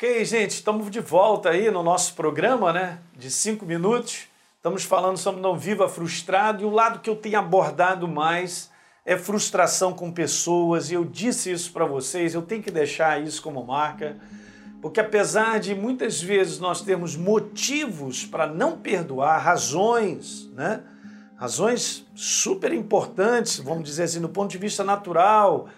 Ok, gente, estamos de volta aí no nosso programa, né? De cinco minutos. Estamos falando sobre não viva frustrado e o lado que eu tenho abordado mais é frustração com pessoas. E eu disse isso para vocês, eu tenho que deixar isso como marca, porque apesar de muitas vezes nós termos motivos para não perdoar, razões, né? Razões super importantes, vamos dizer assim, do ponto de vista natural,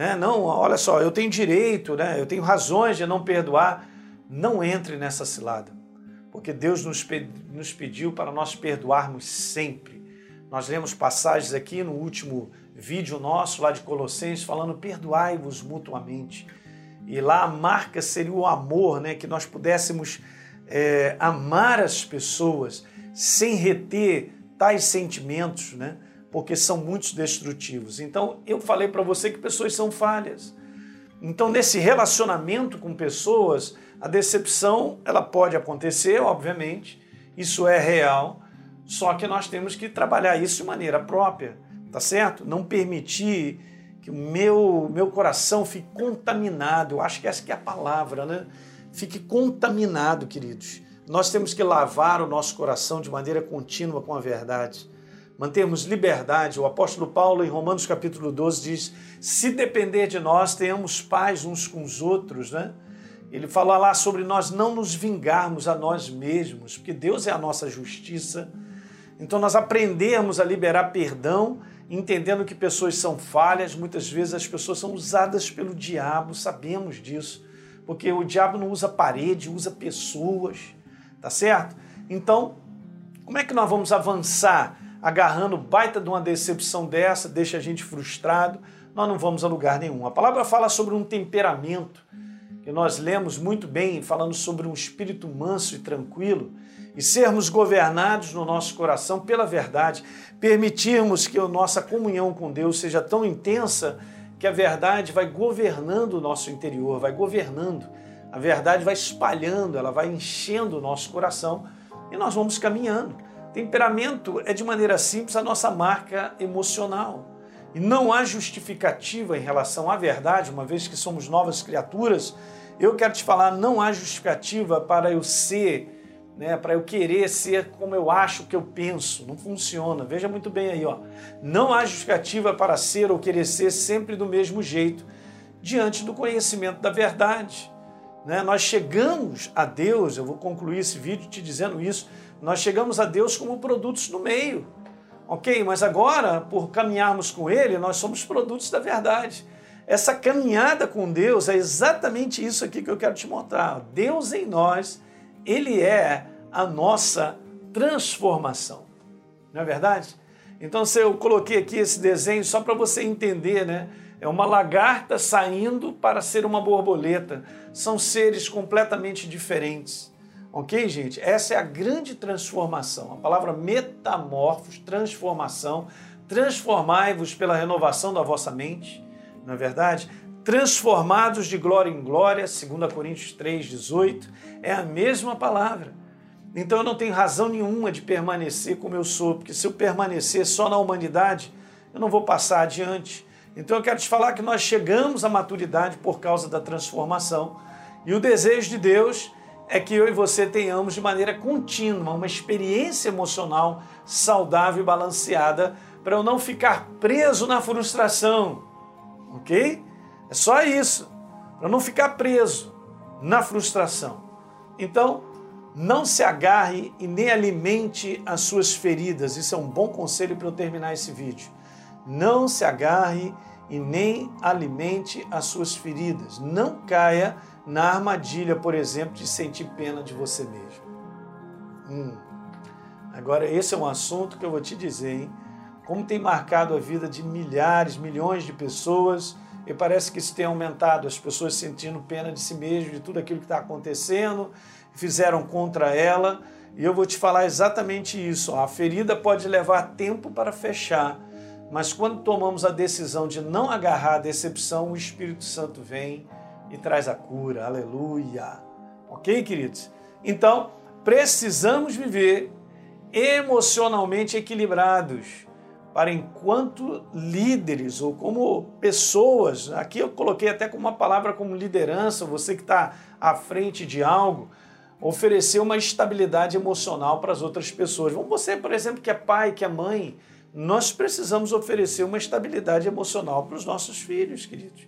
né? Não, olha só, eu tenho direito, né? Eu tenho razões de não perdoar. Não entre nessa cilada, porque Deus nos, nos pediu para nós perdoarmos sempre. Nós lemos passagens aqui no último vídeo nosso lá de Colossenses falando perdoai-vos mutuamente. E lá a marca seria o amor, né? Que nós pudéssemos é, amar as pessoas sem reter tais sentimentos, né? Porque são muito destrutivos. Então, eu falei para você que pessoas são falhas. Então, nesse relacionamento com pessoas, a decepção ela pode acontecer, obviamente, isso é real, só que nós temos que trabalhar isso de maneira própria, tá certo? Não permitir que o meu, meu coração fique contaminado, eu acho que essa que é a palavra, né? Fique contaminado, queridos. Nós temos que lavar o nosso coração de maneira contínua com a verdade mantermos liberdade. O apóstolo Paulo, em Romanos capítulo 12, diz: se depender de nós, tenhamos paz uns com os outros, né? Ele fala lá sobre nós não nos vingarmos a nós mesmos, porque Deus é a nossa justiça. Então nós aprendemos a liberar perdão, entendendo que pessoas são falhas, muitas vezes as pessoas são usadas pelo diabo, sabemos disso, porque o diabo não usa parede, usa pessoas, tá certo? Então, como é que nós vamos avançar agarrando baita de uma decepção dessa, deixa a gente frustrado, nós não vamos a lugar nenhum. A palavra fala sobre um temperamento, que nós lemos muito bem, falando sobre um espírito manso e tranquilo, e sermos governados no nosso coração pela verdade, permitirmos que a nossa comunhão com Deus seja tão intensa que a verdade vai governando o nosso interior, vai governando. A verdade vai espalhando, ela vai enchendo o nosso coração e nós vamos caminhando. Temperamento é, de maneira simples, a nossa marca emocional. E não há justificativa em relação à verdade, uma vez que somos novas criaturas. Eu quero te falar, não há justificativa para eu ser, né, para eu querer ser como eu acho que eu penso. Não funciona. Veja muito bem aí, ó. Não há justificativa para ser ou querer ser sempre do mesmo jeito diante do conhecimento da verdade. Né? Nós chegamos a Deus, eu vou concluir esse vídeo te dizendo isso, nós chegamos a Deus como produtos no meio. Ok? Mas agora, por caminharmos com Ele, nós somos produtos da verdade. Essa caminhada com Deus é exatamente isso aqui que eu quero te mostrar. Deus em nós, Ele é a nossa transformação. Não é verdade? Então, se eu coloquei aqui esse desenho só para você entender, né? É uma lagarta saindo para ser uma borboleta. São seres completamente diferentes. Ok, gente? Essa é a grande transformação. A palavra metamorfos, transformação. Transformai-vos pela renovação da vossa mente, não é verdade? Transformados de glória em glória, 2 Coríntios 3, 18, é a mesma palavra. Então eu não tenho razão nenhuma de permanecer como eu sou, porque se eu permanecer só na humanidade, eu não vou passar adiante. Então eu quero te falar que nós chegamos à maturidade por causa da transformação. E o desejo de Deus é que eu e você tenhamos de maneira contínua uma experiência emocional saudável e balanceada para eu não ficar preso na frustração, ok? É só isso, para não ficar preso na frustração. Então, não se agarre e nem alimente as suas feridas. Isso é um bom conselho para eu terminar esse vídeo. Não se agarre e nem alimente as suas feridas. Não caia na armadilha, por exemplo, de sentir pena de você mesmo. Hum. Agora, esse é um assunto que eu vou te dizer, hein? Como tem marcado a vida de milhares, milhões de pessoas, e parece que isso tem aumentado, as pessoas sentindo pena de si mesmo, de tudo aquilo que está acontecendo, fizeram contra ela. E eu vou te falar exatamente isso. A ferida pode levar tempo para fechar, mas quando tomamos a decisão de não agarrar a decepção, o Espírito Santo vem e traz a cura. Aleluia. Ok, queridos? Então, precisamos viver emocionalmente equilibrados para enquanto líderes ou como pessoas, aqui eu coloquei até com uma palavra como liderança, você que está à frente de algo, oferecer uma estabilidade emocional para as outras pessoas. Você, por exemplo, que é pai, que é mãe, nós precisamos oferecer uma estabilidade emocional para os nossos filhos, queridos.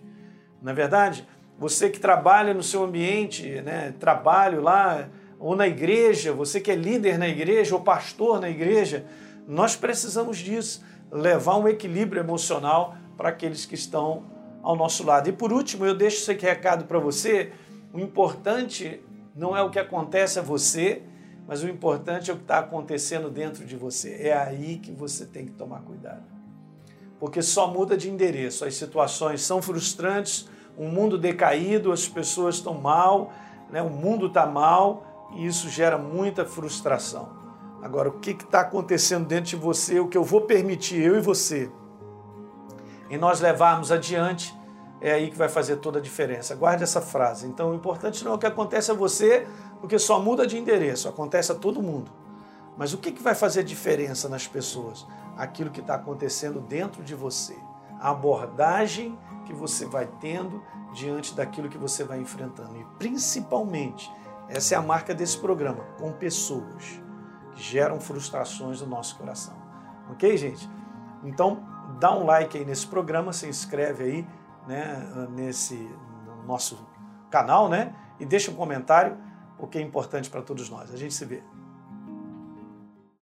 Não é verdade? Você que trabalha no seu ambiente, né, trabalho lá, ou na igreja, você que é líder na igreja ou pastor na igreja, nós precisamos disso, levar um equilíbrio emocional para aqueles que estão ao nosso lado. E por último, eu deixo esse recado para você. O importante não é o que acontece a você, mas o importante é o que está acontecendo dentro de você. É aí que você tem que tomar cuidado. Porque só muda de endereço. As situações são frustrantes, um mundo decaído, as pessoas estão mal, né? o mundo está mal e isso gera muita frustração. Agora, o que está acontecendo dentro de você, o que eu vou permitir, eu e você, em nós levarmos adiante, é aí que vai fazer toda a diferença. Guarde essa frase. Então, o importante não é o que acontece a você, porque só muda de endereço, acontece a todo mundo. Mas o que, que vai fazer diferença nas pessoas? Aquilo que está acontecendo dentro de você. A abordagem que você vai tendo diante daquilo que você vai enfrentando. E principalmente, essa é a marca desse programa, com pessoas que geram frustrações no nosso coração. Ok, gente? Então, dá um like aí nesse programa, se inscreve aí né, nesse no nosso canal, né? E deixa um comentário, porque é importante para todos nós. A gente se vê.